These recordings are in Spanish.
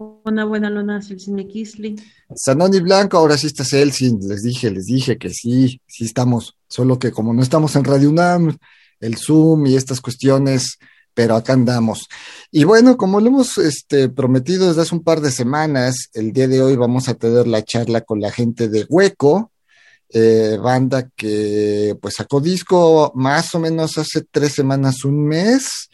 Una buena Celsin Kisly. Sanoni Blanco, ahora sí está Celsin, les dije, les dije que sí, sí estamos, solo que como no estamos en Radio UNAM, el Zoom y estas cuestiones, pero acá andamos. Y bueno, como lo hemos este, prometido desde hace un par de semanas, el día de hoy vamos a tener la charla con la gente de Hueco, eh, banda que pues sacó disco más o menos hace tres semanas, un mes.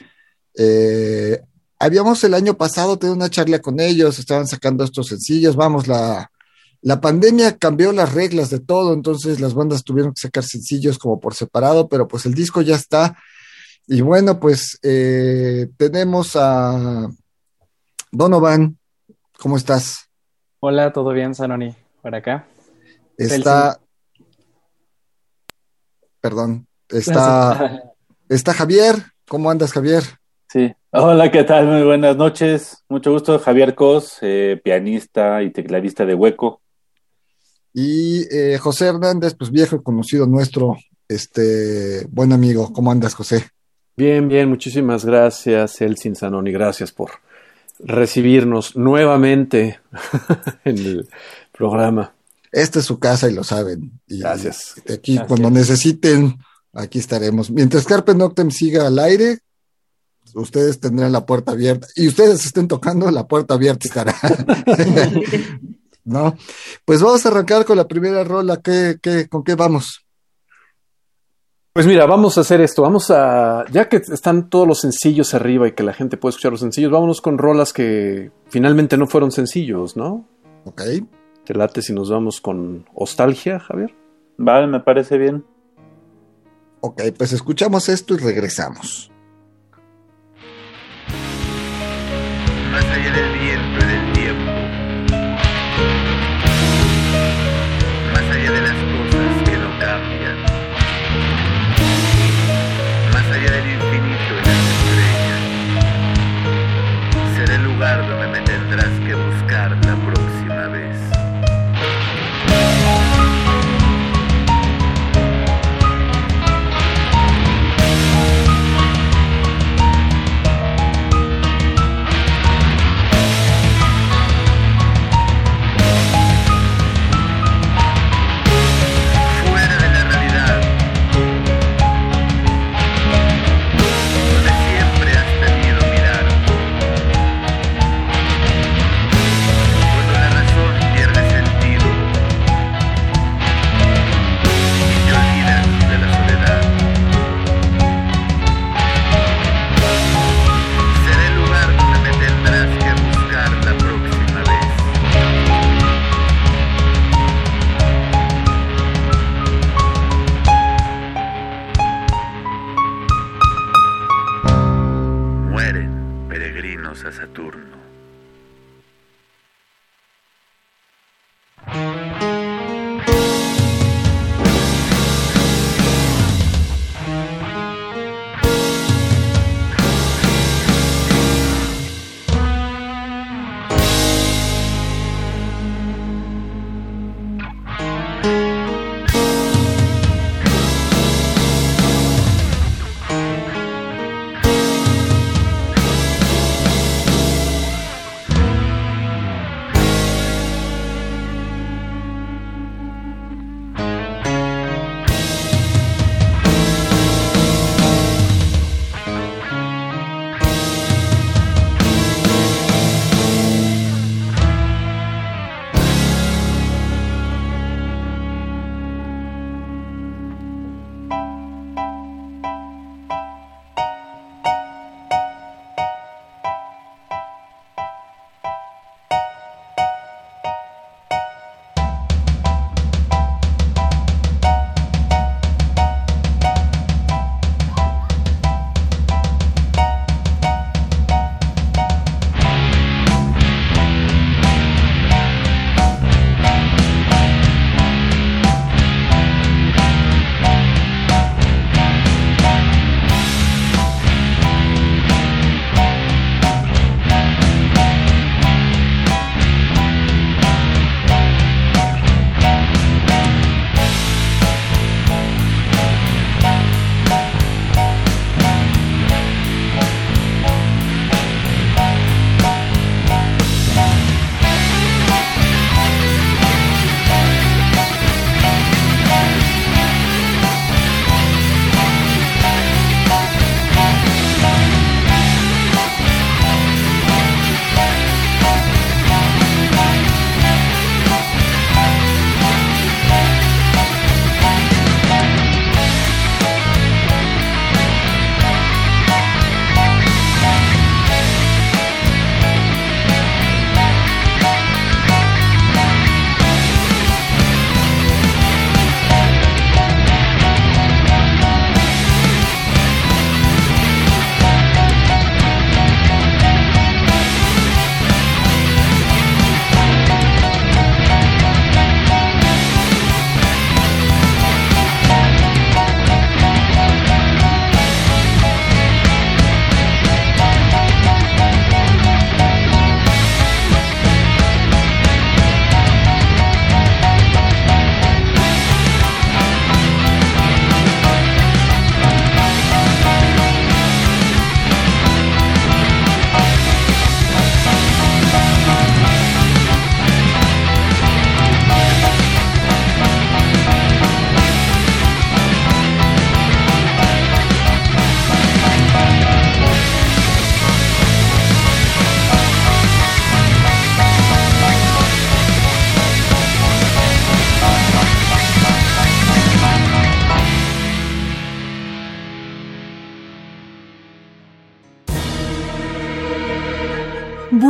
Eh, habíamos el año pasado tenido una charla con ellos, estaban sacando estos sencillos, vamos, la, la pandemia cambió las reglas de todo, entonces las bandas tuvieron que sacar sencillos como por separado, pero pues el disco ya está. Y bueno, pues eh, tenemos a Donovan, ¿cómo estás? Hola, ¿todo bien, Sanoni? Por acá. Está, perdón, está, está Javier, ¿cómo andas Javier? Sí, hola, ¿qué tal? Muy buenas noches. Mucho gusto, Javier Cos, eh, pianista y tecladista de Hueco. Y eh, José Hernández, pues viejo y conocido nuestro, este, buen amigo. ¿Cómo andas, José? Bien, bien, muchísimas gracias, Elsin Sanoni, gracias por recibirnos nuevamente en el programa. Esta es su casa y lo saben. Y gracias. Aquí, Gracias. cuando necesiten, aquí estaremos. Mientras Carpe Noctem siga al aire, ustedes tendrán la puerta abierta. Y ustedes estén tocando, la puerta abierta estará. ¿No? Pues vamos a arrancar con la primera rola. ¿Qué, qué, ¿Con qué vamos? Pues mira, vamos a hacer esto, vamos a, ya que están todos los sencillos arriba y que la gente puede escuchar los sencillos, vámonos con rolas que finalmente no fueron sencillos, ¿no? Ok. Te late si nos vamos con Nostalgia, Javier. Vale, me parece bien. Ok, pues escuchamos esto y regresamos.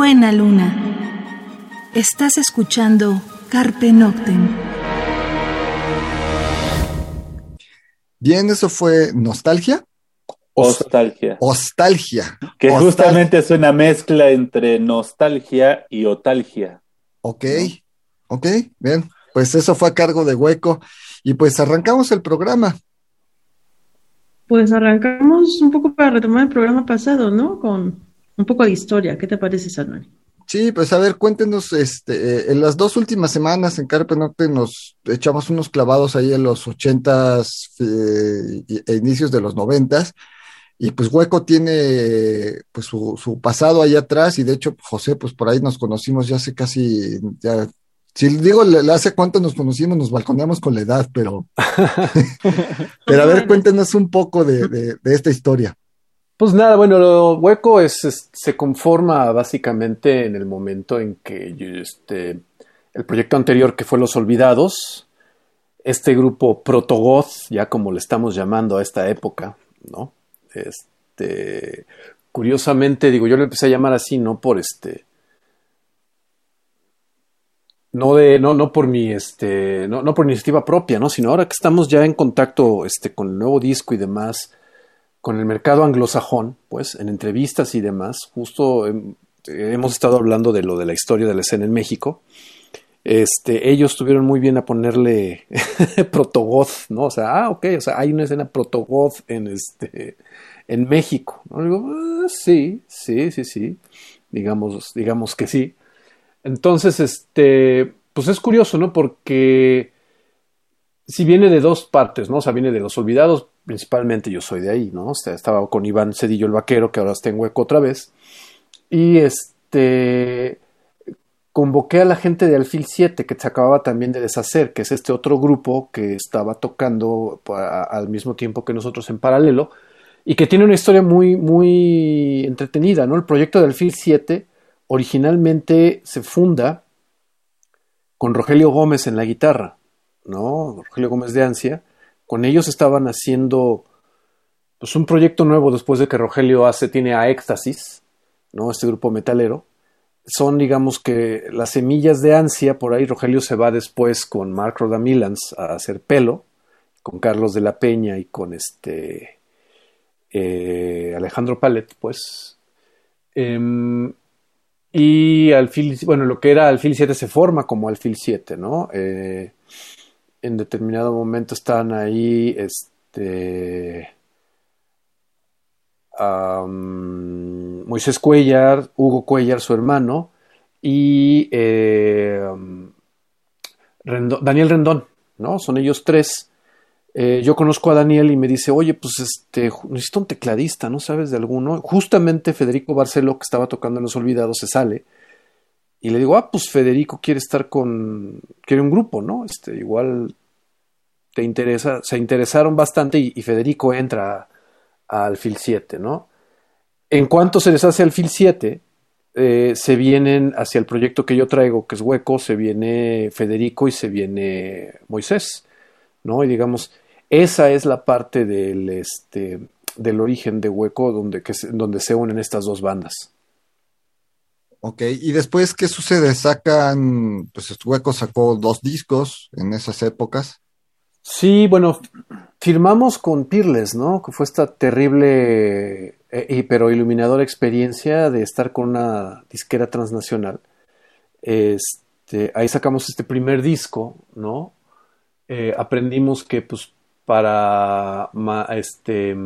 Buena luna. Estás escuchando Carpe Noctem. Bien, eso fue nostalgia. Nostalgia. Nostalgia. Que justamente es una mezcla entre nostalgia y otalgia. Ok, ok, bien. Pues eso fue a cargo de Hueco. Y pues arrancamos el programa. Pues arrancamos un poco para retomar el programa pasado, ¿no? Con un poco de historia. ¿Qué te parece, Salman? Sí, pues a ver, cuéntenos, este, en las dos últimas semanas en Carpe Norte nos echamos unos clavados ahí en los ochentas eh, e inicios de los noventas, y pues Hueco tiene pues su, su pasado ahí atrás, y de hecho, José, pues por ahí nos conocimos ya hace casi, ya, si digo, hace cuánto nos conocimos, nos balconeamos con la edad, pero, pero a ver, cuéntenos un poco de, de, de esta historia. Pues nada, bueno, lo hueco se conforma básicamente en el momento en que este, el proyecto anterior que fue Los Olvidados, este grupo Protogoth, ya como le estamos llamando a esta época, ¿no? Este, curiosamente, digo, yo lo empecé a llamar así, no por este, no de, no, no por mi, este, no, no por iniciativa propia, ¿no? Sino ahora que estamos ya en contacto, este, con el nuevo disco y demás, con el mercado anglosajón, pues en entrevistas y demás, justo hemos estado hablando de lo de la historia de la escena en México. Este, ellos tuvieron muy bien a ponerle protogoth, ¿no? O sea, ah, ok, o sea, hay una escena protogoth en este en México. ¿no? Digo, ah, sí, sí, sí, sí. Digamos, digamos que sí. Entonces, este, pues es curioso, ¿no? Porque si viene de dos partes, ¿no? O sea, viene de los olvidados, principalmente yo soy de ahí, ¿no? O sea, estaba con Iván Cedillo el Vaquero, que ahora está en hueco otra vez. Y este convoqué a la gente de Alfil 7, que se acababa también de deshacer, que es este otro grupo que estaba tocando al mismo tiempo que nosotros en paralelo, y que tiene una historia muy, muy entretenida, ¿no? El proyecto de Alfil 7 originalmente se funda con Rogelio Gómez en la guitarra, ¿no? Rogelio Gómez de Ansia, con ellos estaban haciendo pues un proyecto nuevo después de que Rogelio hace, tiene a Éxtasis, ¿no? Este grupo metalero. Son, digamos que, las semillas de ansia. Por ahí Rogelio se va después con Mark Rodamilans a hacer pelo, con Carlos de la Peña y con este eh, Alejandro Palet, pues. Eh, y Alfil, bueno, lo que era Alfil 7 se forma como Alfil 7, ¿no? Eh, en determinado momento están ahí este um, Moisés Cuellar, Hugo Cuellar, su hermano, y Rendón, Daniel Rendón, ¿no? Son ellos tres. Eh, yo conozco a Daniel y me dice, oye, pues este, necesito un tecladista, ¿no sabes de alguno? Justamente Federico Barceló, que estaba tocando en Los Olvidados, se sale. Y le digo, ah, pues Federico quiere estar con, quiere un grupo, ¿no? Este, igual te interesa, se interesaron bastante y, Federico entra al FIL 7, ¿no? En cuanto se les hace al FIL 7, eh, se vienen hacia el proyecto que yo traigo, que es Hueco, se viene Federico y se viene Moisés, ¿no? Y digamos, esa es la parte del, este, del origen de Hueco donde, donde se unen estas dos bandas. Ok, y después, ¿qué sucede? Sacan, pues Hueco sacó dos discos en esas épocas. Sí, bueno, firmamos con Peerless, ¿no? Que fue esta terrible eh, pero iluminadora experiencia de estar con una disquera transnacional. Este, ahí sacamos este primer disco, ¿no? Eh, aprendimos que, pues, para este,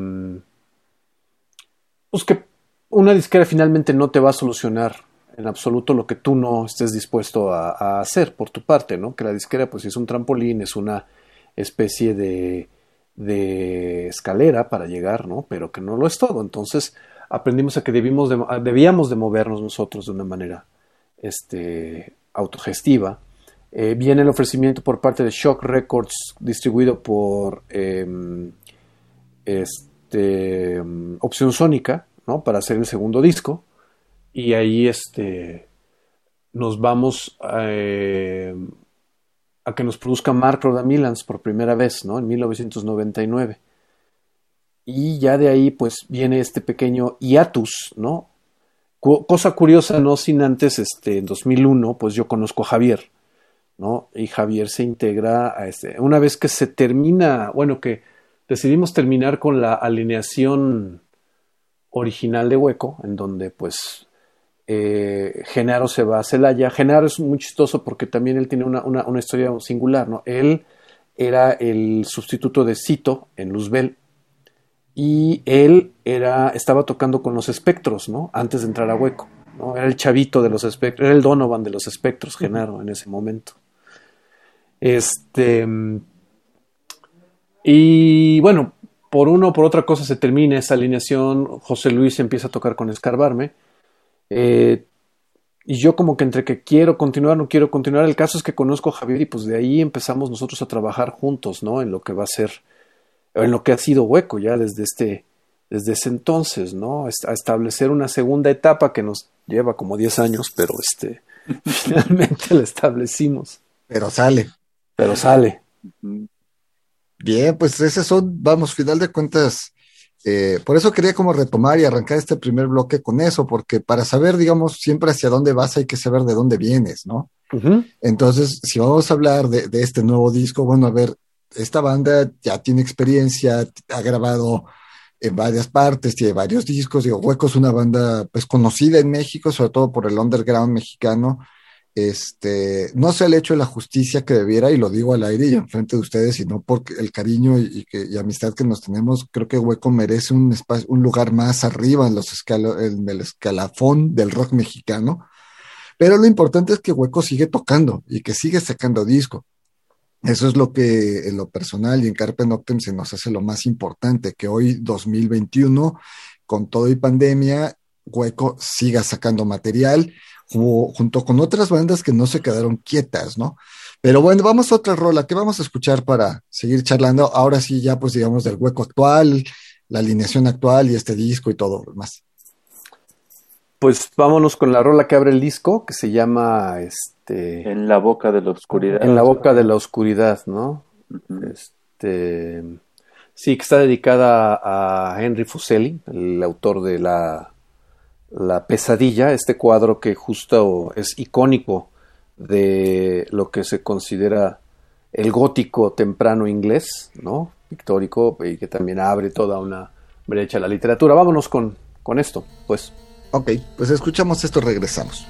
pues que una disquera finalmente no te va a solucionar en absoluto lo que tú no estés dispuesto a, hacer por tu parte, ¿no? Que la disquera pues es un trampolín, es una especie de, escalera para llegar, ¿no? Pero que no lo es todo. Entonces aprendimos a que debíamos de movernos nosotros de una manera este, autogestiva. Eh, viene el ofrecimiento por parte de Shock Records, distribuido por eh, este, Opción Sónica, ¿no? Para hacer el segundo disco y ahí este, nos vamos eh, a que nos produzca Mark Rodamilans por primera vez, ¿no? En 1999. Y ya de ahí pues viene este pequeño hiatus, ¿no? cosa curiosa, no sin antes, este, en 2001, pues yo conozco a Javier, ¿no? Y Javier se integra a este, una vez que se termina, bueno, que decidimos terminar con la alineación original de Hueco, en donde pues eh, Genaro se va a Celaya. Genaro es muy chistoso porque también él tiene una, una, una, historia singular, ¿no? Él era el sustituto de Cito en Luzbel y él era, estaba tocando con los espectros, ¿no? Antes de entrar a Hueco, ¿no? Era el chavito de los espectros, era el Donovan de los espectros, Genaro, en ese momento. Este. Y bueno, por uno o por otra cosa se termina esa alineación. José Luis empieza a tocar con Escarbarme. Eh, y yo como que entre que quiero continuar, no quiero continuar, el caso es que conozco a Javier y pues de ahí empezamos nosotros a trabajar juntos, ¿no? En lo que va a ser, en lo que ha sido hueco ya desde este, desde ese entonces, ¿no? A establecer una segunda etapa que nos lleva como 10 años, pero este, finalmente la establecimos. Pero sale. Pero sale. Bien, pues esas son, vamos, final de cuentas, eh, por eso quería como retomar y arrancar este primer bloque con eso, porque para saber, digamos, siempre hacia dónde vas hay que saber de dónde vienes, ¿no? Entonces, si vamos a hablar de, de, este nuevo disco, bueno, a ver, esta banda ya tiene experiencia, ha grabado en varias partes, tiene varios discos, digo, Hueco es una banda pues conocida en México, sobre todo por el underground mexicano, este, no se le ha hecho la justicia que debiera, y lo digo al aire y enfrente de ustedes, sino por el cariño y, y, amistad que nos tenemos, creo que Hueco merece un, espacio, un lugar más arriba en, los escalo, en el escalafón del rock mexicano. Pero lo importante es que Hueco sigue tocando y que sigue sacando disco. Eso es lo que en lo personal y en Carpe Noctem se nos hace lo más importante, que hoy 2021, con todo y pandemia, Hueco siga sacando material junto con otras bandas que no se quedaron quietas, ¿no? Pero bueno, vamos a otra rola. ¿Qué vamos a escuchar para seguir charlando? Ahora sí, ya pues digamos del hueco actual, la alineación actual y este disco y todo lo demás. Pues vámonos con la rola que abre el disco, que se llama este En la boca de la oscuridad. En la boca de la oscuridad, ¿no? Este sí, que está dedicada a Henry Fuseli, el autor de la la pesadilla, este cuadro que justo es icónico de lo que se considera el gótico temprano inglés, ¿no? Pictórico y que también abre toda una brecha a la literatura. Vámonos con, con esto, pues. Ok, pues escuchamos esto, regresamos.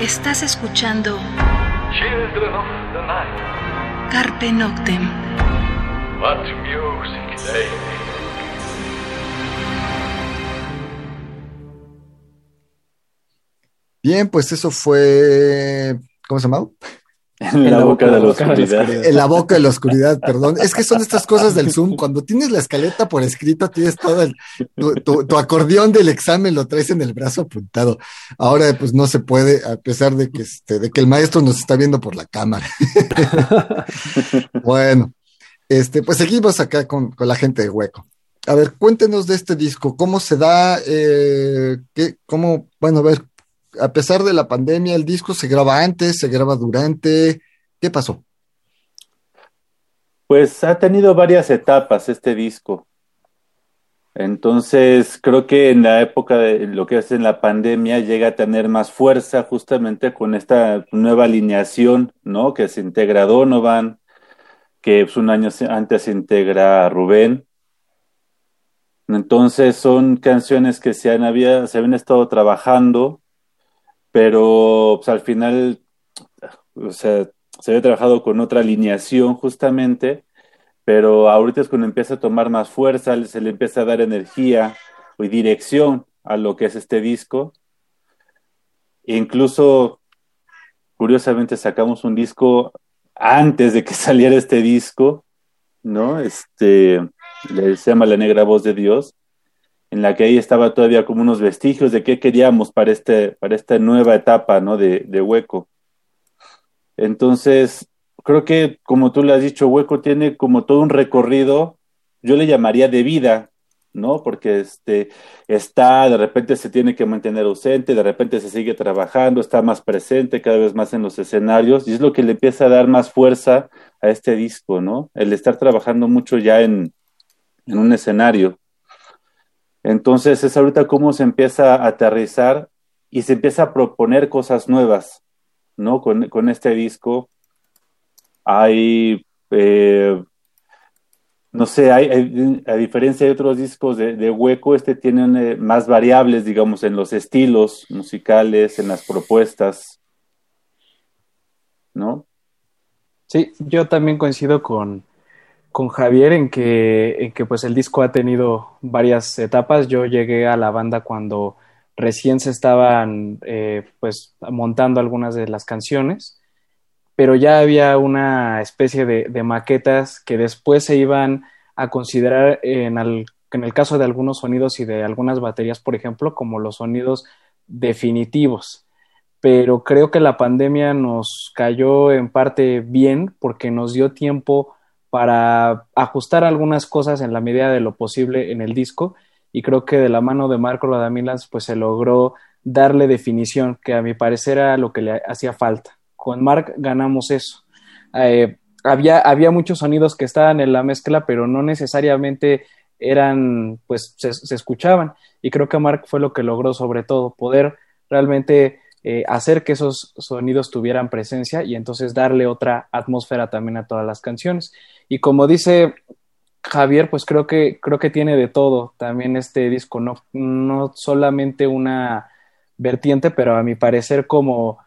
Estás escuchando Children of the Night. Carpe Noctem. What music they make. Bien, pues eso fue. ¿Cómo se llamaba? En la, boca, de la oscuridad. En la boca de la oscuridad, perdón. Es que son estas cosas del Zoom. Cuando tienes la escaleta por escrito, tienes todo el, tu, tu- tu acordeón del examen, lo traes en el brazo apuntado. Ahora, pues no se puede, a pesar de que, este, de que el maestro nos está viendo por la cámara. bueno, este, pues seguimos acá con, con la gente de Hueco. A ver, cuéntenos de este disco, cómo se da, eh, qué, cómo, bueno, a ver, a pesar de la pandemia, el disco se graba antes, se graba durante, ¿qué pasó? Pues ha tenido varias etapas este disco. Entonces, creo que en la época de lo que es en la pandemia llega a tener más fuerza justamente con esta nueva alineación, ¿no? Que se integra Donovan, que pues, un año antes se integra Rubén. Entonces, son canciones que se han, se habían estado trabajando, pero pues, al final, o sea, se había trabajado con otra alineación justamente pero ahorita es cuando empieza a tomar más fuerza, se le empieza a dar energía y dirección a lo que es este disco. Incluso, curiosamente, sacamos un disco antes de que saliera este disco, ¿no? Este, se llama La Negra Voz de Dios, en la que ahí estaba todavía como unos vestigios de qué queríamos para, este, para esta nueva etapa, ¿no? De, de Hueco. Entonces, creo que, como tú le has dicho, Hueco tiene como todo un recorrido, yo le llamaría de vida, ¿no? Porque este está, de repente se tiene que mantener ausente, de repente se sigue trabajando, está más presente cada vez más en los escenarios, y es lo que le empieza a dar más fuerza a este disco, ¿no? El estar trabajando mucho ya en, en un escenario. Entonces es ahorita cómo se empieza a aterrizar y se empieza a proponer cosas nuevas, ¿no? Con, con este disco hay, eh, no sé, hay, a diferencia de otros discos de, de Hueco, este tiene eh, más variables, digamos, en los estilos musicales, en las propuestas, ¿no? Sí, yo también coincido con, con Javier en que, en que pues el disco ha tenido varias etapas. Yo llegué a la banda cuando recién se estaban eh, pues montando algunas de las canciones, pero ya había una especie de, de maquetas que después se iban a considerar en, en el caso de algunos sonidos y de algunas baterías, por ejemplo, como los sonidos definitivos pero creo que la pandemia nos cayó en parte bien porque nos dio tiempo para ajustar algunas cosas en la medida de lo posible en el disco y creo que de la mano de Marco Ladamilans pues se logró darle definición que a mi parecer era lo que le hacía falta. Con Mark ganamos eso. Eh, había, había muchos sonidos que estaban en la mezcla pero no necesariamente eran pues se, se escuchaban y creo que Mark fue lo que logró sobre todo poder realmente eh, hacer que esos sonidos tuvieran presencia y entonces darle otra atmósfera también a todas las canciones. Y como dice Javier, pues creo que, creo que tiene de todo también este disco, no, no solamente una vertiente, pero a mi parecer como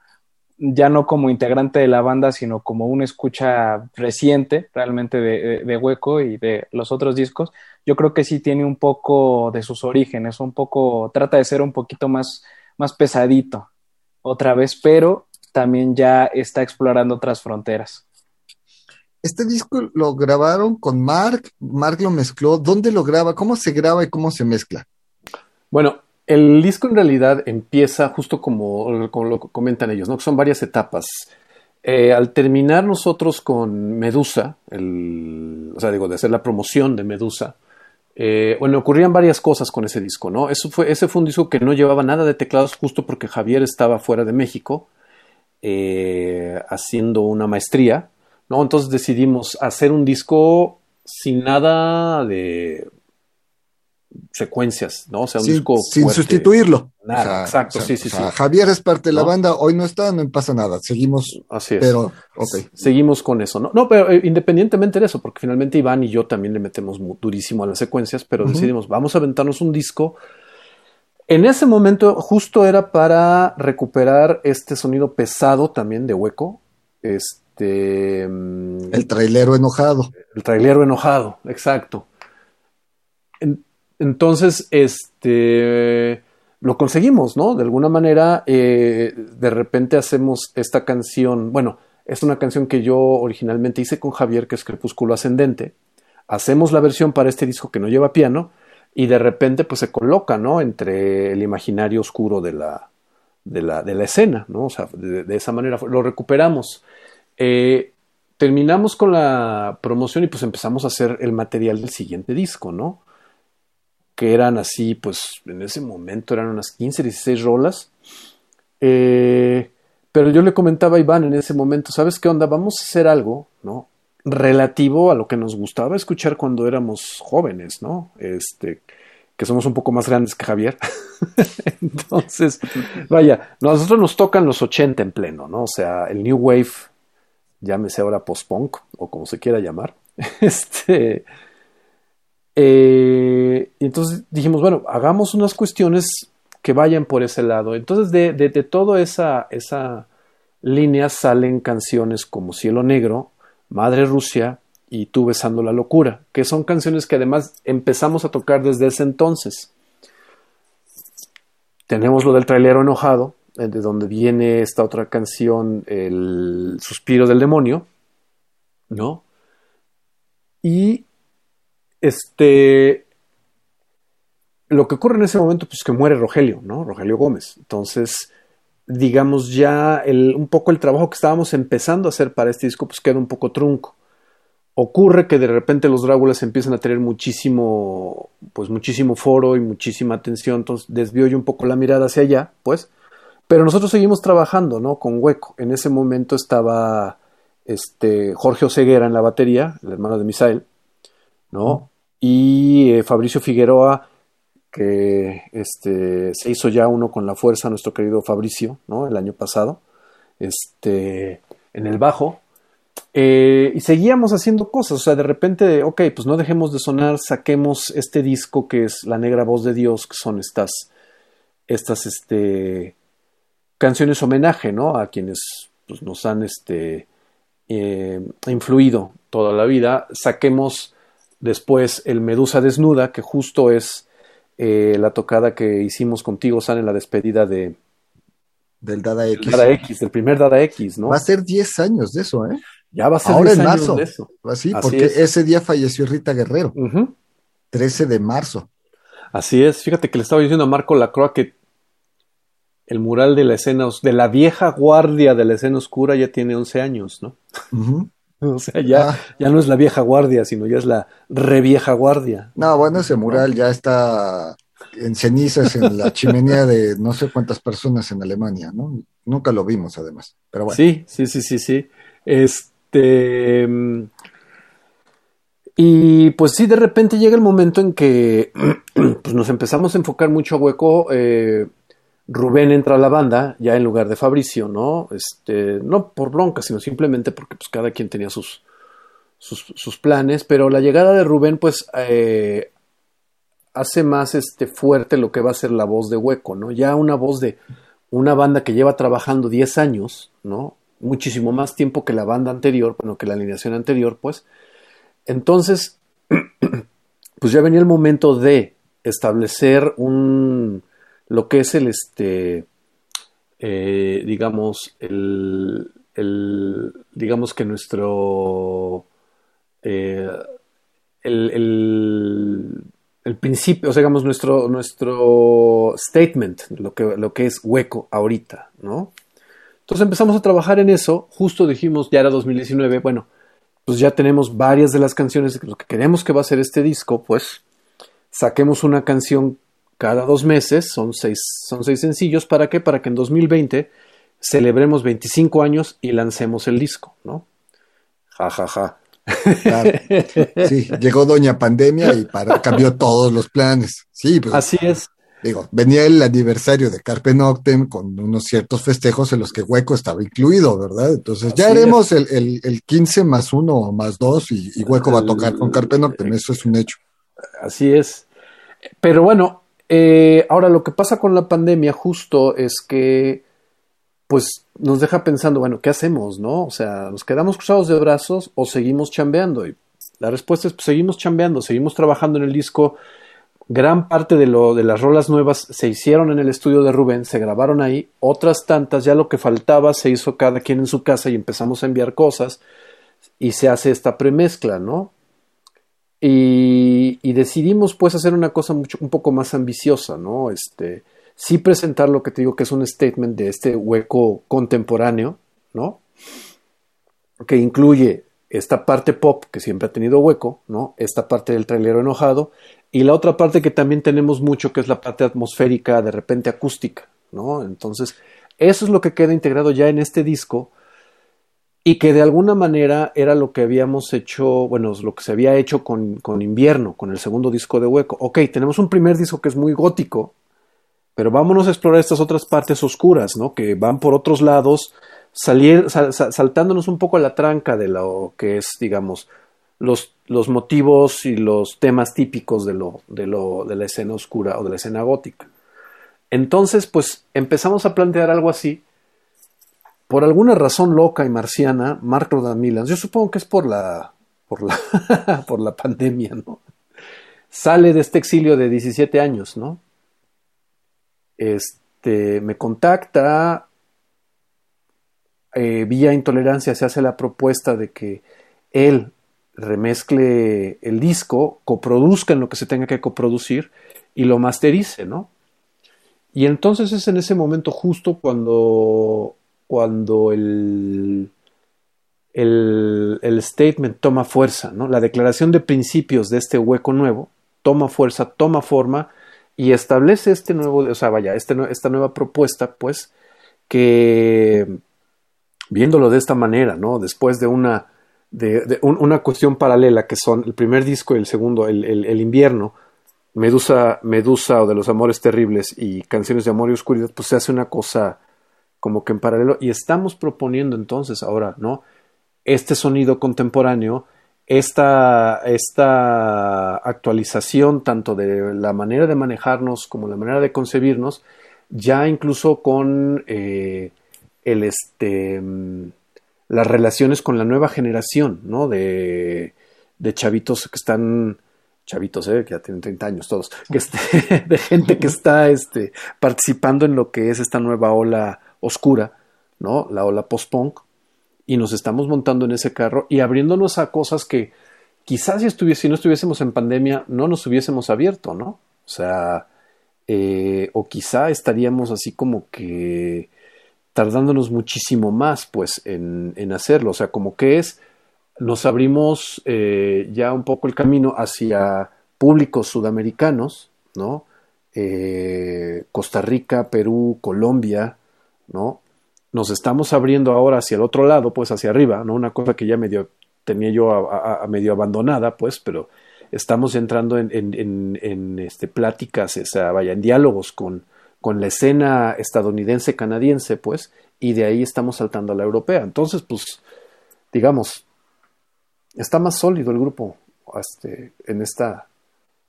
ya no como integrante de la banda, sino como una escucha reciente realmente de, de, de, Hueco y de los otros discos, yo creo que sí tiene un poco de sus orígenes, un poco, trata de ser un poquito más, más pesadito otra vez, pero también ya está explorando otras fronteras. Este disco lo grabaron con Mark, Mark lo mezcló, ¿dónde lo graba? ¿Cómo se graba y cómo se mezcla? Bueno, el disco en realidad empieza justo como, como lo comentan ellos, ¿no? Que son varias etapas. Eh, al terminar nosotros con Medusa, el, o sea, digo, de hacer la promoción de Medusa, eh, bueno, ocurrían varias cosas con ese disco, ¿no? Eso fue, ese fue un disco que no llevaba nada de teclados justo porque Javier estaba fuera de México eh, haciendo una maestría, ¿no? Entonces decidimos hacer un disco sin nada de secuencias, ¿no? O sea, un sin, disco sin fuerte. sustituirlo. Nada, o sea, exacto, o sea, sí, sí, o sea, sí. Javier es parte de la ¿No? banda, hoy no está, no pasa nada, seguimos. Así es. Pero, ok. Seguimos con eso, ¿no? No, pero eh, independientemente de eso, porque finalmente Iván y yo también le metemos durísimo a las secuencias, pero uh -huh. decidimos, vamos a aventarnos un disco En ese momento justo era para recuperar este sonido pesado también de hueco. Este. mm, El trailero enojado. el trailero enojado, exacto. En- entonces, este, lo conseguimos, ¿no? De alguna manera, eh, de repente hacemos esta canción, bueno, es una canción que yo originalmente hice con Javier, que es Crepúsculo Ascendente. Hacemos la versión para este disco que no lleva piano y de repente pues se coloca, ¿no? Entre el imaginario oscuro de la, de la, de la escena, ¿no? O sea, de, esa manera lo recuperamos. Eh, terminamos con la promoción y pues empezamos a hacer el material del siguiente disco, ¿no? Que eran así, pues en ese momento eran unas 15, 16 rolas. Eh, pero yo le comentaba a Iván en ese momento, ¿sabes qué onda? Vamos a hacer algo, ¿no? Relativo a lo que nos gustaba escuchar cuando éramos jóvenes, ¿no? Este, que somos un poco más grandes que Javier. Entonces, vaya, nosotros nos tocan los 80 en pleno, ¿no? O sea, el New Wave, llámese ahora post-punk o como se quiera llamar. Este. Eh, y entonces dijimos, bueno, hagamos unas cuestiones que vayan por ese lado. Entonces, de, de, toda esa, esa línea salen canciones como Cielo Negro, Madre Rusia y Tú Besando la Locura, que son canciones que además empezamos a tocar desde ese entonces. Tenemos lo del trailero enojado, eh, de donde viene esta otra canción, El Suspiro del Demonio, ¿no? Y este. Lo que ocurre en ese momento, pues que muere Rogelio, ¿no? Rogelio Gómez. Entonces, digamos, ya un poco el trabajo que estábamos empezando a hacer para este disco, pues queda un poco trunco. Ocurre que de repente los Dráculas empiezan a tener muchísimo, pues muchísimo foro y muchísima atención, entonces desvió yo un poco la mirada hacia allá, pues. Pero nosotros seguimos trabajando, ¿no? Con Hueco. En ese momento estaba este, Jorge Oseguera en la batería, el hermano de Misael, ¿no? Y eh, Fabricio Figueroa, que este, se hizo ya uno con la fuerza, nuestro querido Fabricio, ¿no? El año pasado, este, en el bajo. Eh, y seguíamos haciendo cosas, o sea, de repente, ok, pues no dejemos de sonar, saquemos este disco que es La Negra Voz de Dios, que son estas, estas, este, canciones homenaje, ¿no? A quienes pues, nos han, este, eh, influido toda la vida. Saquemos después el Medusa Desnuda, que justo es eh, la tocada que hicimos contigo, San, en la despedida de Del Dada X. Dada X, del primer Dada X, ¿no? Va a ser 10 años de eso, ¿eh? Ya va a ser Ahora 10 en años marzo. de eso. Así, Así porque es. ese día falleció Rita Guerrero, Ujú. 13 de marzo. Así es, fíjate que le estaba diciendo a Marco Lacroix que el mural de la escena, de la vieja guardia de la escena oscura ya tiene 11 años, ¿no? Ujú. O sea, ya, Ah. ya no es la vieja guardia, sino ya es la revieja guardia. No, bueno, ese mural ya está en cenizas en la chimenea de no sé cuántas personas en Alemania, ¿no? Nunca lo vimos, además. Pero bueno, Sí, sí, sí, sí, sí. Este. mm, Y pues sí, de repente llega el momento en que pues nos empezamos a enfocar mucho a hueco. eh, Rubén entra a la banda, ya en lugar de Fabricio, ¿no? Este, no por bronca, sino simplemente porque pues cada quien tenía sus, sus, planes, pero la llegada de Rubén, pues, eh, hace más este fuerte lo que va a ser la voz de Hueco, ¿no? Ya una voz de una banda que lleva trabajando 10 años, ¿no? Muchísimo más tiempo que la banda anterior, bueno, que la alineación anterior, pues. Entonces, pues ya venía el momento de establecer un lo que es el este eh, digamos el, el digamos que nuestro eh, el, el, principio, o sea, digamos, nuestro, nuestro statement, lo que, lo que es hueco ahorita, ¿no? Entonces empezamos a trabajar en eso, justo dijimos, ya era 2019, bueno, pues ya tenemos varias de las canciones lo que queremos que va a ser este disco, pues saquemos una canción cada dos meses, son seis, son seis sencillos, ¿para qué? Para que en 2020 celebremos 25 años y lancemos el disco, ¿no? Ja, ja, ja. claro. Sí, llegó Doña Pandemia y para, cambió todos los planes. Sí, pues Así es. digo, venía el aniversario de Carpe Noctem con unos ciertos festejos en los que Hueco estaba incluido, ¿verdad? Entonces ya haremos el, el, el 15 más 1 o más 2 y, y Hueco va a tocar con Carpe Noctem, eso es un hecho. Así es. Pero bueno, Eh, ahora, lo que pasa con la pandemia justo es que, pues, nos deja pensando, bueno, ¿qué hacemos, no? O sea, ¿nos quedamos cruzados de brazos o seguimos chambeando? Y la respuesta es, pues, seguimos chambeando, seguimos trabajando en el disco. Gran parte de, lo, de las rolas nuevas se hicieron en el estudio de Rubén, se grabaron ahí. Otras tantas, ya lo que faltaba, se hizo cada quien en su casa y empezamos a enviar cosas y se hace esta premezcla, ¿no? Y, decidimos pues hacer una cosa mucho, un poco más ambiciosa, ¿no? Este, sí presentar lo que te digo que es un statement de este hueco contemporáneo, ¿no? Que incluye esta parte pop que siempre ha tenido hueco, ¿no? Esta parte del trailero enojado y la otra parte que también tenemos mucho que es la parte atmosférica, de repente acústica, ¿no? Entonces, eso es lo que queda integrado ya en este disco y que de alguna manera era lo que habíamos hecho, bueno, lo que se había hecho con, con, invierno, con el segundo disco de Hueco. Ok, tenemos un primer disco que es muy gótico, pero vámonos a explorar estas otras partes oscuras, ¿no? Que van por otros lados, salir, saltándonos un poco a la tranca de lo que es, digamos, los, los motivos y los temas típicos de, lo, de, lo, de la escena oscura o de la escena gótica. Entonces, pues empezamos a plantear algo así por alguna razón loca y marciana, Mark Rodamilans, yo supongo que es por la, por la, por la pandemia, ¿no? Sale de este exilio de 17 años, ¿no? Este, me contacta, eh, vía intolerancia se hace la propuesta de que él remezcle el disco, coproduzca en lo que se tenga que coproducir y lo masterice, ¿no? Y entonces es en ese momento justo cuando cuando el, el, statement toma fuerza, ¿no? la declaración de principios de este hueco nuevo toma fuerza, toma forma y establece este nuevo, o sea, vaya, este, esta nueva propuesta, pues, que viéndolo de esta manera, ¿no? Después de una, de, una cuestión paralela que son el primer disco y el segundo, el, el, invierno, Medusa, Medusa o de los amores terribles y canciones de amor y oscuridad, pues se hace una cosa como que en paralelo y estamos proponiendo entonces ahora, ¿no? Este sonido contemporáneo, esta, esta actualización tanto de la manera de manejarnos como la manera de concebirnos, ya incluso con eh, el este las relaciones con la nueva generación, ¿no? De, de chavitos que están chavitos, ¿eh? que ya tienen 30 años todos, que este, de gente que está este, participando en lo que es esta nueva ola oscura, ¿no? La ola post-punk, y nos estamos montando en ese carro y abriéndonos a cosas que quizás si, si no estuviésemos en pandemia no nos hubiésemos abierto, ¿no? O sea, eh, o quizá estaríamos así como que tardándonos muchísimo más, pues, en, en hacerlo. O sea, como que es, nos abrimos eh, ya un poco el camino hacia públicos sudamericanos, ¿no? Eh, Costa Rica, Perú, Colombia, ¿no? Nos estamos abriendo ahora hacia el otro lado, pues hacia arriba, ¿no? Una cosa que ya medio tenía yo a, medio abandonada, pues, pero estamos entrando en, en, este, pláticas, o sea, vaya, en diálogos con, con la escena estadounidense, canadiense, pues, y de ahí estamos saltando a la europea. Entonces, pues, digamos, está más sólido el grupo este, en esta...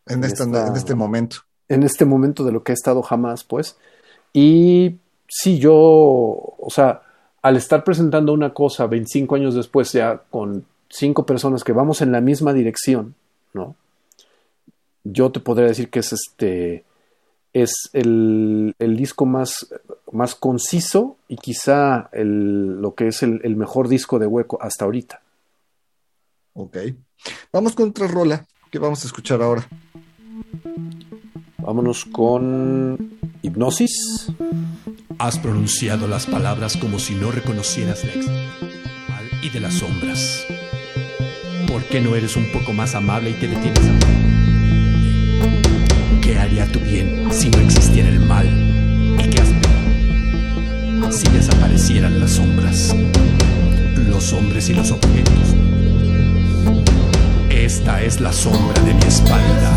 En, esta, en este momento. En este momento de lo que ha estado jamás, pues. Y sí, yo, o sea, al estar presentando una cosa 25 años después ya con cinco personas que vamos en la misma dirección, ¿no? Yo te podría decir que es este es el, el disco más, más conciso y quizá el, lo que es el, el, mejor disco de hueco hasta ahorita. Ok. Vamos con otra rola que vamos a escuchar ahora. Vámonos con Hipnosis. Has pronunciado las palabras como si no reconocieras la mal y de las sombras. ¿Por qué no eres un poco más amable y te detienes a ¿Qué haría tu bien si no existiera el mal? ¿Y qué hace si desaparecieran las sombras? Los hombres y los objetos. Esta es la sombra de mi espalda.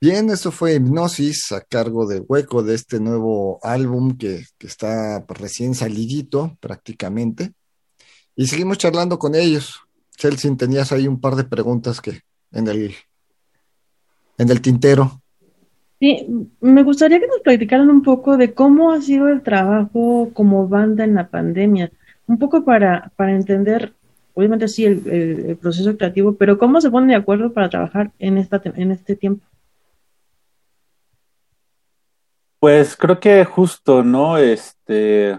Bien, eso fue Hipnosis a cargo de Hueco de este nuevo álbum que, que está recién salidito prácticamente. Y seguimos charlando con ellos. Chelsea, tenías ahí un par de preguntas que en el, en el tintero. Sí, me gustaría que nos platicaran un poco de cómo ha sido el trabajo como banda en la pandemia, un poco para, para entender, obviamente sí, el, el, proceso creativo, pero cómo se ponen de acuerdo para trabajar en, esta, en este tiempo. Pues creo que justo, ¿no? Este,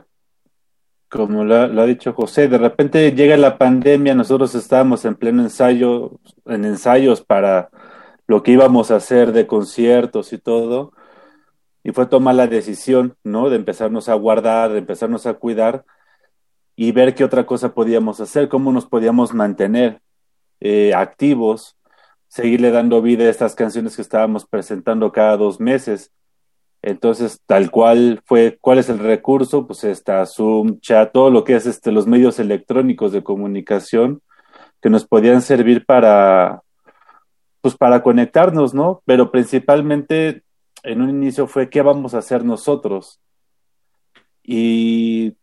como lo, lo, ha dicho José, de repente llega la pandemia, nosotros estábamos en pleno ensayo, en ensayos para lo que íbamos a hacer de conciertos y todo, y fue tomar la decisión, ¿no? De empezarnos a guardar, de empezarnos a cuidar y ver qué otra cosa podíamos hacer, cómo nos podíamos mantener eh, activos, seguirle dando vida a estas canciones que estábamos presentando cada dos meses. Entonces, tal cual fue, ¿cuál es el recurso? Pues está Zoom, chat, todo lo que es este, los medios electrónicos de comunicación que nos podían servir para, pues para conectarnos, ¿no? Pero principalmente en un inicio fue qué vamos a hacer nosotros. Y,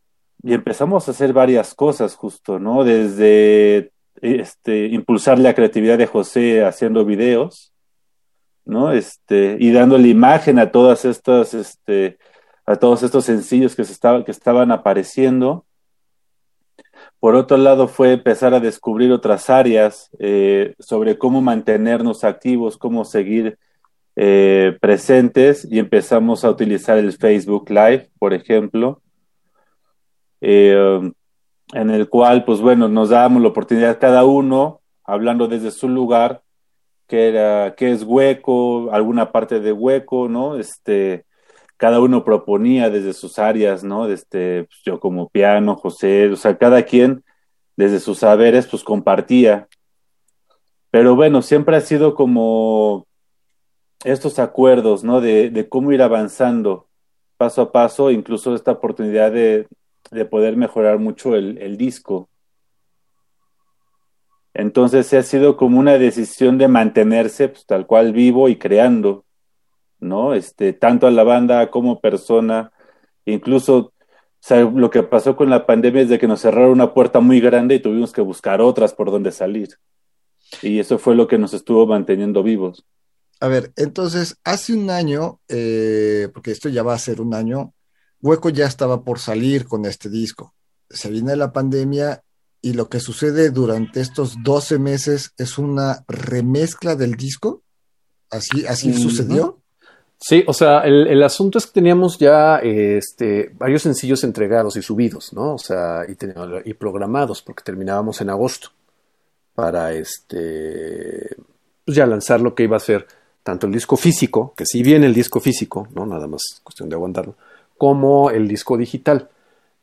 y empezamos a hacer varias cosas justo, ¿no? Desde este, impulsar la creatividad de José haciendo videos, ¿no? Este, y dándole imagen a todas estas, este, a todos estos sencillos que, estaba, que estaban apareciendo. Por otro lado, fue empezar a descubrir otras áreas eh, sobre cómo mantenernos activos, cómo seguir eh, presentes y empezamos a utilizar el Facebook Live, por ejemplo, eh, en el cual, pues bueno, nos dábamos la oportunidad cada uno, hablando desde su lugar, que era, qué es hueco, alguna parte de hueco, ¿no? Este, cada uno proponía desde sus áreas, ¿no? Este, pues yo como piano, José, o sea, cada quien desde sus saberes, pues compartía. Pero bueno, siempre ha sido como estos acuerdos, ¿no? De, de cómo ir avanzando paso a paso, incluso esta oportunidad de, de poder mejorar mucho el, el disco. Entonces ha sido como una decisión de mantenerse pues, tal cual vivo y creando. ¿no? Este, tanto a la banda como persona, incluso lo que pasó con la pandemia es de que nos cerraron una puerta muy grande y tuvimos que buscar otras por donde salir. Y eso fue lo que nos estuvo manteniendo vivos. A ver, entonces, hace un año, eh, porque esto ya va a ser un año, Hueco ya estaba por salir con este disco. Se viene la pandemia y lo que sucede durante estos 12 meses es una remezcla del disco. ¿Así, así mm, sucedió? Sí, o sea, el, el, asunto es que teníamos ya este, varios sencillos entregados y subidos, ¿no? O sea, y, y programados, porque terminábamos en agosto para este, pues ya lanzar lo que iba a ser tanto el disco físico, que si viene el disco físico, ¿no? Nada más cuestión de aguantarlo, como el disco digital.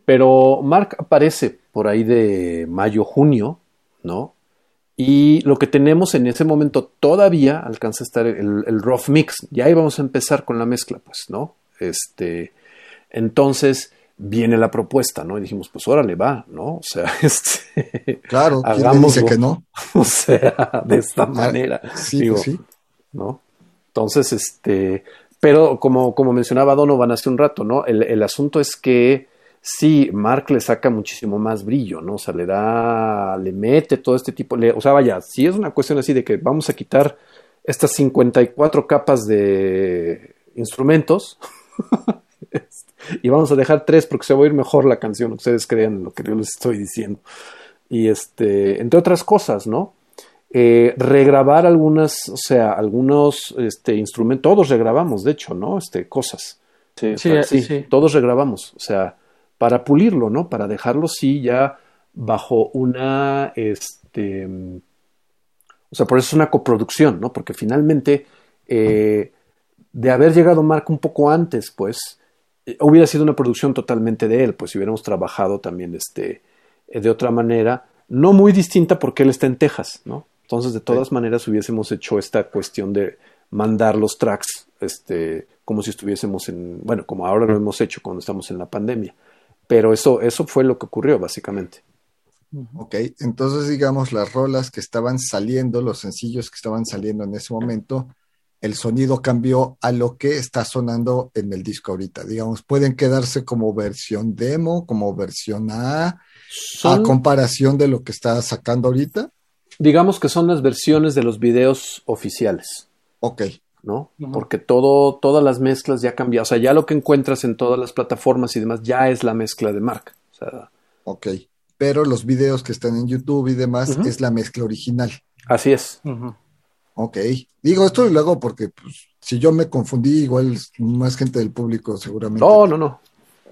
Pero Mark aparece por ahí de mayo, junio, ¿no? Y lo que tenemos en ese momento todavía alcanza a estar el, el rough mix. Ya íbamos a empezar con la mezcla, pues, ¿no? Este, entonces viene la propuesta, ¿no? Y dijimos, pues órale, va, ¿no? O sea, este, claro, hagamos que no. O sea, de esta manera. Sí, digo, sí. ¿no? Entonces, este, pero como, como mencionaba Donovan hace un rato, ¿no? El, el asunto es que sí, Mark le saca muchísimo más brillo, ¿no? O sea, le da, le mete todo este tipo, le, o sea, vaya, si es una cuestión así de que vamos a quitar estas 54 capas de instrumentos y vamos a dejar tres porque se va a oír mejor la canción, ustedes crean lo que yo les estoy diciendo. Y este, entre otras cosas, ¿no? Eh, regrabar algunas, o sea, algunos este, instrumentos, todos regrabamos, de hecho, ¿no? Este, cosas. Sí, sí, sí, sí, todos regrabamos, o sea, para pulirlo, ¿no? Para dejarlo sí ya bajo una, este, o sea, por eso es una coproducción, ¿no? Porque finalmente, eh, de haber llegado Mark un poco antes, pues, eh, hubiera sido una producción totalmente de él, pues si hubiéramos trabajado también, este, de otra manera, no muy distinta porque él está en Texas, ¿no? Entonces, de todas sí. maneras, hubiésemos hecho esta cuestión de mandar los tracks, este, como si estuviésemos en, bueno, como ahora lo hemos hecho cuando estamos en la pandemia. Pero eso, eso fue lo que ocurrió, básicamente. Ok, entonces digamos las rolas que estaban saliendo, los sencillos que estaban saliendo en ese momento, el sonido cambió a lo que está sonando en el disco ahorita. Digamos, pueden quedarse como versión demo, como versión A, a comparación de lo que está sacando ahorita. Digamos que son las versiones de los videos oficiales. Ok. ¿no? Porque todo, todas las mezclas ya cambian. O sea, ya lo que encuentras en todas las plataformas y demás ya es la mezcla de Mark. O sea, ok. Pero los videos que están en YouTube y demás es la mezcla original. Así es. Ok. Digo esto y luego porque pues, si yo me confundí, igual más gente del público seguramente. No, no, no.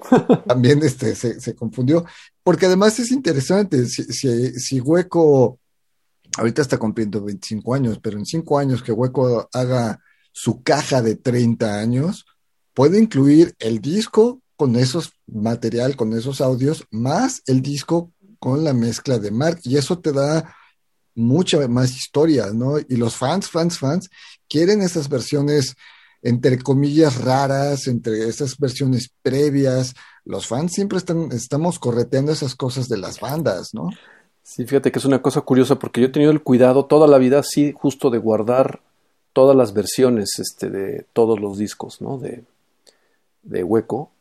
también este, se, se, confundió. Porque además es interesante, si, si, si Hueco, ahorita está cumpliendo 25 años, pero en 5 años que Hueco haga su caja de 30 años, puede incluir el disco con esos material, con esos audios, más el disco con la mezcla de Mark. Y eso te da mucha más historia, ¿no? Y los fans, fans, fans, quieren esas versiones, entre comillas, raras, entre esas versiones previas. Los fans siempre están, estamos correteando esas cosas de las bandas, ¿no? Sí, fíjate que es una cosa curiosa porque yo he tenido el cuidado toda la vida, sí, justo de guardar todas las versiones este, de todos los discos, ¿no? De, de Hueco.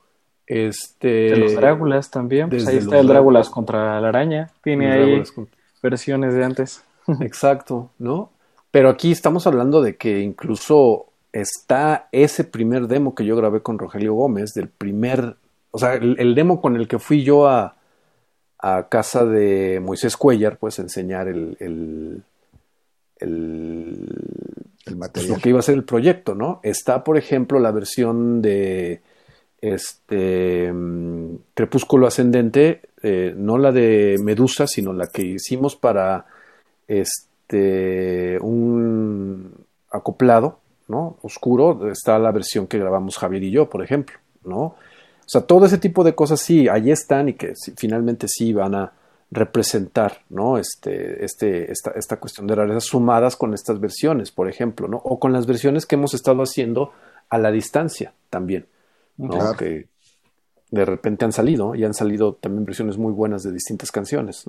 Este, de los Dráculas también. Pues ahí está el Dráculas contra la araña. Tiene ahí versiones de antes. Exacto, ¿no? Pero aquí estamos hablando de que incluso está ese primer demo que yo grabé con Rogelio Gómez, del primer, o sea, el, demo con el que fui yo a, a casa de Moisés Cuellar, pues enseñar el, el, el pues, material. lo que iba a ser el proyecto, ¿no? Está, por ejemplo, la versión de este mm, Crepúsculo Ascendente, eh, no la de Medusa, sino la que hicimos para este un acoplado, ¿no? Oscuro, está la versión que grabamos Javier y yo, por ejemplo, ¿no? O sea, todo ese tipo de cosas sí, ahí están y que finalmente sí van a, representar ¿no? este, este, esta, esta cuestión de rarezas sumadas con estas versiones, por ejemplo, ¿no? o con las versiones que hemos estado haciendo a la distancia también, ¿no? que de repente han salido y han salido también versiones muy buenas de distintas canciones.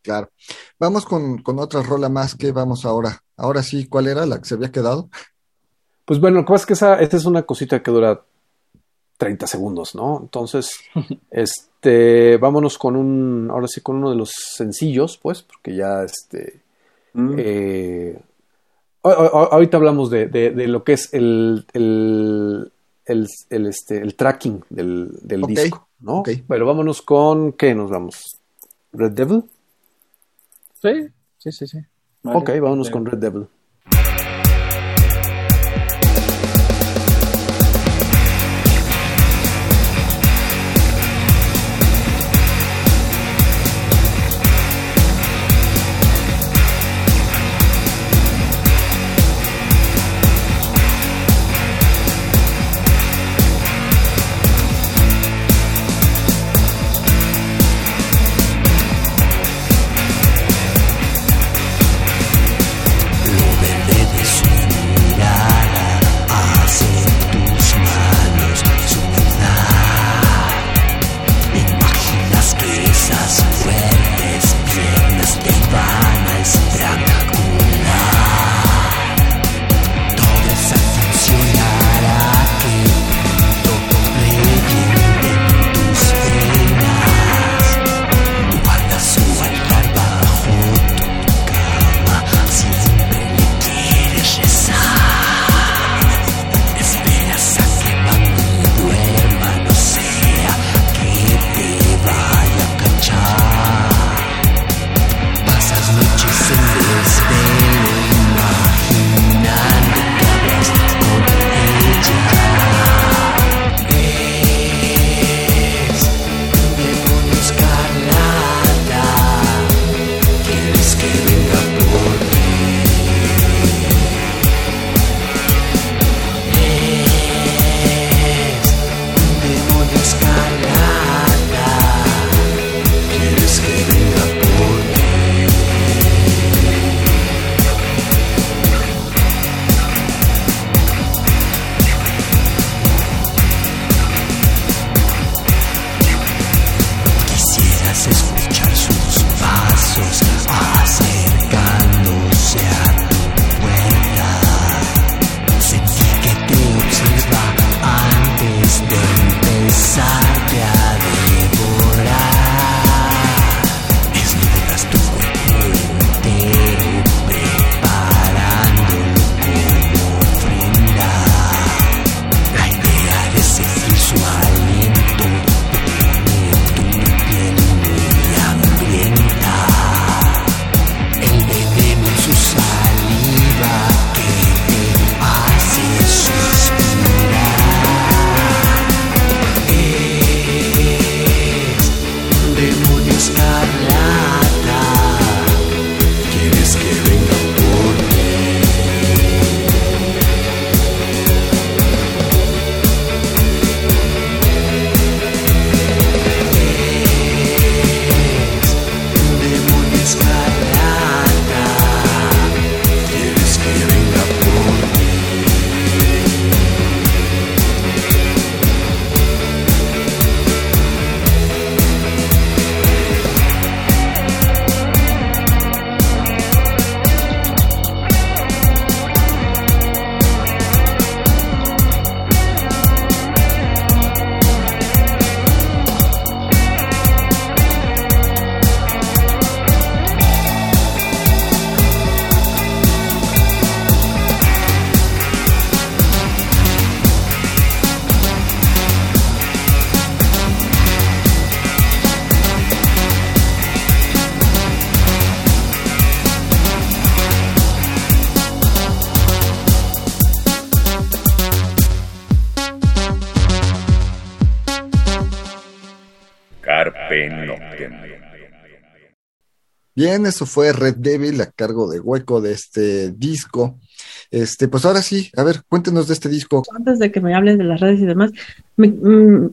Claro. Vamos con, con otra rola más que vamos ahora. Ahora sí, ¿cuál era la que se había quedado? Pues bueno, lo que pasa es que esa, esta es una cosita que dura 30 segundos, ¿no? Entonces, este, vámonos con un, ahora sí, con uno de los sencillos, pues, porque ya, este, mm. eh, ahorita hablamos de, de, de, lo que es el, el, el, el este, el tracking del, del okay. disco, ¿no? Okay. Pero vámonos con, ¿qué nos vamos? ¿Red Devil? Sí, sí, sí, sí. Vale. Ok, vámonos con Red Devil. Bien, eso fue Red Devil a cargo de Hueco de este disco. Este, pues ahora sí, a ver, cuéntenos de este disco. Antes de que me hables de las redes y demás, mm,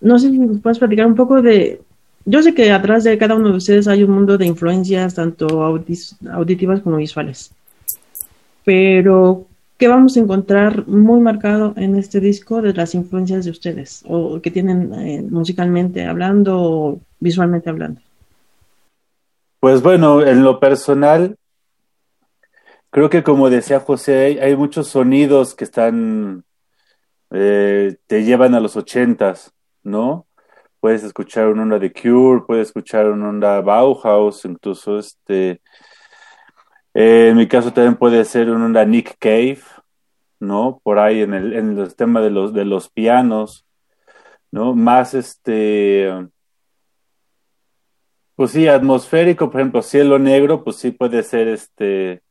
no sé si nos puedes platicar un poco de. Yo sé que atrás de cada uno de ustedes hay un mundo de influencias, tanto auditivas como visuales. Pero, ¿qué vamos a encontrar muy marcado en este disco de las influencias de ustedes? O que tienen eh, musicalmente hablando o visualmente hablando. Pues bueno, en lo personal, creo que como decía José, hay, muchos sonidos que están, eh, te llevan a los ochentas, ¿no? Puedes escuchar una onda de Cure, puedes escuchar una onda Bauhaus, incluso este, eh, en mi caso también puede ser una onda Nick Cave, ¿no? Por ahí en el, en el tema de los, de los pianos, ¿no? Más este pues sí, atmosférico, por ejemplo, cielo negro, pues sí puede ser este,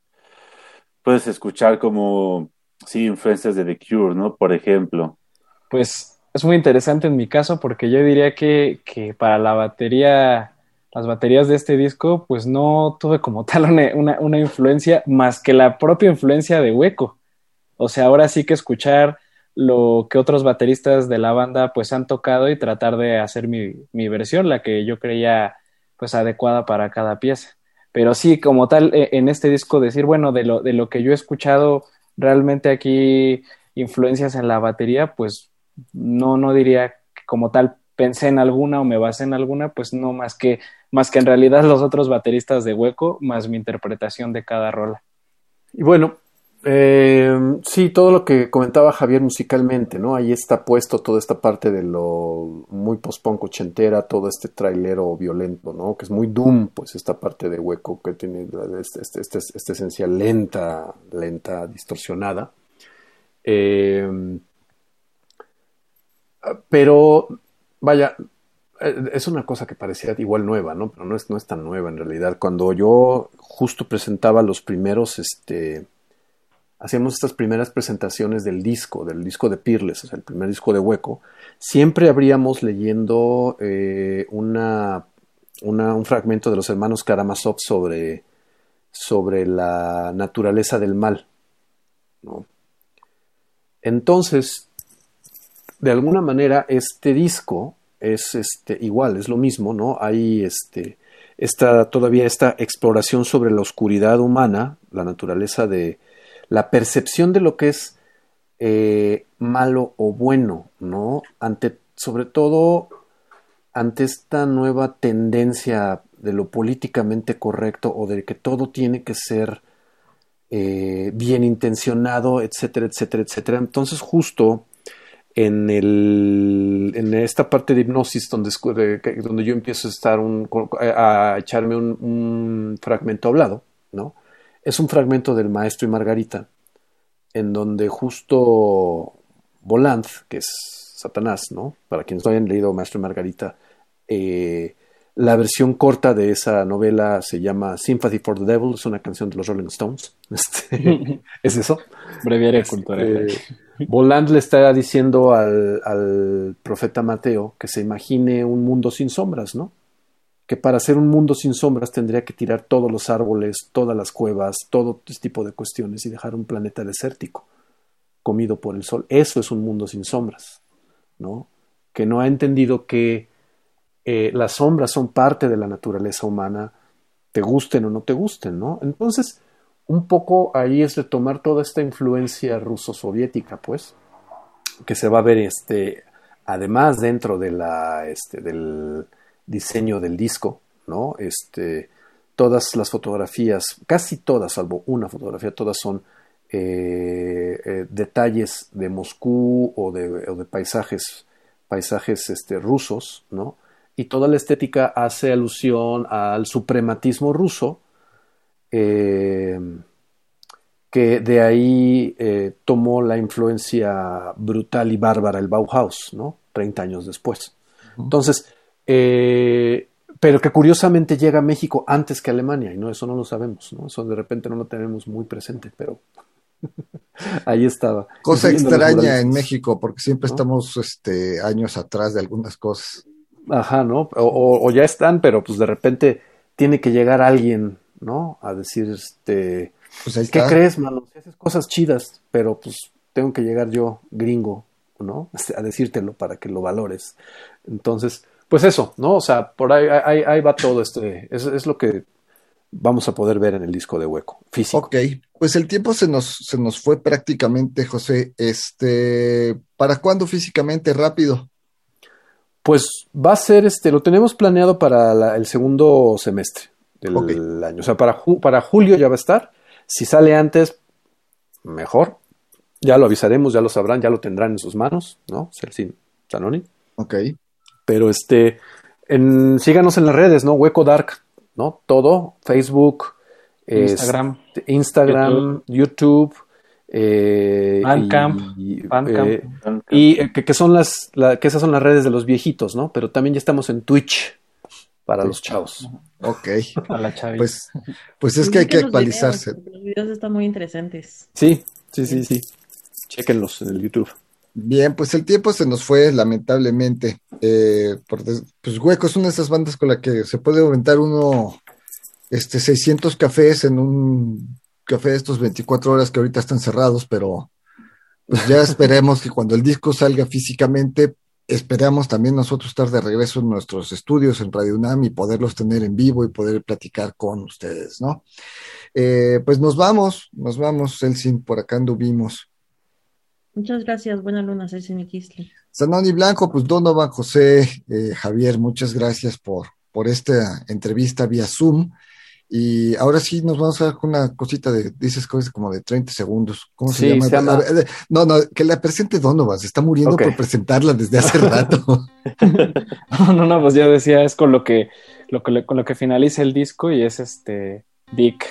puedes escuchar como, sí, influencias de The Cure, ¿no? Por ejemplo. Pues es muy interesante en mi caso porque yo diría que, que para la batería, las baterías de este disco, pues no tuve como tal una, una influencia más que la propia influencia de Hueco. O sea, ahora sí que escuchar lo que otros bateristas de la banda pues han tocado y tratar de hacer mi, mi versión, la que yo creía pues adecuada para cada pieza. Pero sí, como tal, e, en este disco decir, bueno, de lo, de lo que yo he escuchado realmente aquí influencias en la batería, pues no, no diría que como tal pensé en alguna o me basé en alguna, pues no más que, más que en realidad los otros bateristas de hueco, más mi interpretación de cada rola. Y bueno, eh, sí, todo lo que comentaba Javier musicalmente, ¿no? Ahí está puesto toda esta parte de lo muy post-punk ochentera, todo este trailero violento, ¿no? Que es muy doom, pues esta parte de hueco que tiene esta este, este, este, esencia lenta, lenta, distorsionada. Eh, pero, vaya, eh, es una cosa que parecía igual nueva, ¿no? Pero no es, no es tan nueva en realidad. Cuando yo justo presentaba los primeros, este hacíamos estas primeras presentaciones del disco, del disco de sea, el primer disco de Hueco, siempre habríamos leyendo eh, una, un fragmento de los hermanos Karamazov sobre, sobre la naturaleza del mal. Entonces, de alguna manera, este disco es este, igual, es lo mismo, ¿no? Hay este, esta, todavía esta exploración sobre la oscuridad humana, la naturaleza de, la percepción de lo que es eh, malo o bueno, ¿no? Ante, sobre todo ante esta nueva tendencia de lo políticamente correcto o de que todo tiene que ser eh, bien intencionado, etcétera, etcétera, etcétera. Entonces, justo en, el, en esta parte de hipnosis donde, donde yo empiezo a, estar un, a echarme un, un, fragmento hablado, ¿no? Es un fragmento del Maestro y Margarita, en donde justo Volant, que es Satanás, ¿no? Para quienes no hayan leído Maestro y Margarita, eh, la versión corta de esa novela se llama Sympathy for the Devil, es una canción de los Rolling Stones. Este, ¿Es eso? Breviaria este, cultural. Voland le está diciendo al, al, profeta Mateo que se imagine un mundo sin sombras, ¿no? Que para hacer un mundo sin sombras tendría que tirar todos los árboles, todas las cuevas, todo este tipo de cuestiones y dejar un planeta desértico, comido por el sol. Eso es un mundo sin sombras, ¿no? Que no ha entendido que eh, las sombras son parte de la naturaleza humana, te gusten o no te gusten, ¿no? Entonces, un poco ahí es de tomar toda esta influencia ruso-soviética, pues, que se va a ver, este, además dentro de la, este, del diseño del disco, ¿no? Este, todas las fotografías, casi todas, salvo una fotografía, todas son eh, eh, detalles de Moscú o de, o de paisajes, paisajes este, rusos, ¿no? y toda la estética hace alusión al suprematismo ruso, eh, que de ahí tomó la influencia brutal y bárbara el Bauhaus, ¿no? 30 años después. Entonces, eh, pero que curiosamente llega a México antes que Alemania, y no, eso no lo sabemos, ¿no? Eso de repente no lo tenemos muy presente, pero ahí estaba. Cosa extraña en México, porque siempre estamos este, años atrás de algunas cosas. Ajá, ¿no? O, ya están, pero pues de repente tiene que llegar alguien, ¿no? A decir, este, pues ¿qué crees, mano? Si haces cosas chidas, pero pues tengo que llegar yo, gringo, ¿no? A decírtelo para que lo valores. Entonces, pues eso, ¿no? O sea, por ahí, ahí, va todo este, es, es, lo que vamos a poder ver en el disco de Hueco, físico. Ok, pues el tiempo se nos, se nos fue prácticamente, José. Este, ¿para cuándo físicamente? Rápido. Pues va a ser, este, lo tenemos planeado para el segundo semestre del año. O sea, para, para julio ya va a estar. Si sale antes, mejor. Ya lo avisaremos, ya lo sabrán, ya lo tendrán en sus manos, ¿no? Celsin Zanoni. Ok. Pero este, en, síganos en las redes, ¿no? Hueco Dark, ¿no? Todo, Facebook, Instagram, Instagram, YouTube eh, y, y eh, que, son las que esas son las redes de los viejitos, ¿no? Pero también ya estamos en Twitch para los chavos. Ok. pues, pues es que hay que actualizarse. los videos están muy interesantes. Sí, sí, sí, sí. Chequenlos en el YouTube. Bien, pues el tiempo se nos fue, lamentablemente. Eh, pues Hueco es una de esas bandas con la que se puede aumentar uno, este, 600 cafés en un café de estos 24 horas que ahorita están cerrados, pero pues ya esperemos que cuando el disco salga físicamente, esperamos también nosotros estar de regreso en nuestros estudios en Radio UNAM y poderlos tener en vivo y poder platicar con ustedes, ¿no? Eh, pues nos vamos, nos vamos, Elsin, por acá anduvimos. Muchas gracias, buena luna, Kisly. Sanoni Blanco, pues Donovan, José, eh, Javier, muchas gracias por, por esta entrevista vía Zoom. Y ahora sí nos vamos a dar una cosita de, dices cosas como de 30 segundos. ¿Cómo se llama? no, no, que la presente Donovan, se está muriendo por presentarla desde hace rato. no, no, no, pues yo decía, es con lo que, lo que, con lo que finaliza el disco y es este Dick.